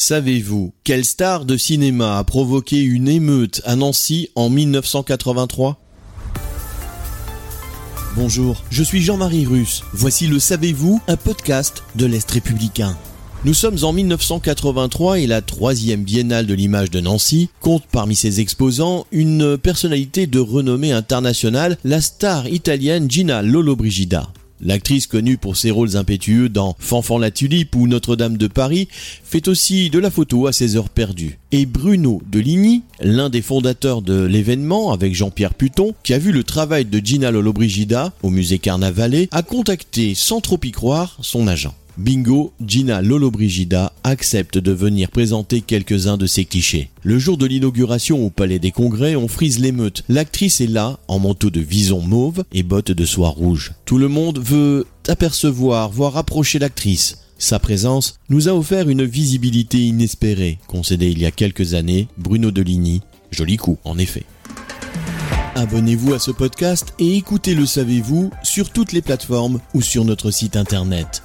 Savez-vous quelle star de cinéma a provoqué une émeute à Nancy en 1983 Bonjour, je suis Jean-Marie Russe. Voici le Savez-vous, un podcast de l'Est républicain. Nous sommes en 1983 et la troisième biennale de l'image de Nancy compte parmi ses exposants une personnalité de renommée internationale, la star italienne Gina Lollobrigida. L'actrice connue pour ses rôles impétueux dans Fanfan la Tulipe ou Notre-Dame de Paris fait aussi de la photo à ses heures perdues. Et Bruno de Ligny, l'un des fondateurs de l'événement avec Jean-Pierre Puton, qui a vu le travail de Gina Lollobrigida au musée Carnavalet, a contacté sans trop y croire son agent. Bingo, Gina Lollobrigida accepte de venir présenter quelques-uns de ses clichés. Le jour de l'inauguration au Palais des Congrès, on frise l'émeute. L'actrice est là, en manteau de vison mauve et bottes de soie rouge. Tout le monde veut apercevoir, voir approcher l'actrice. Sa présence nous a offert une visibilité inespérée, concédée il y a quelques années Bruno Deligny. Joli coup, en effet. Abonnez-vous à ce podcast et écoutez Le Savez-vous sur toutes les plateformes ou sur notre site internet.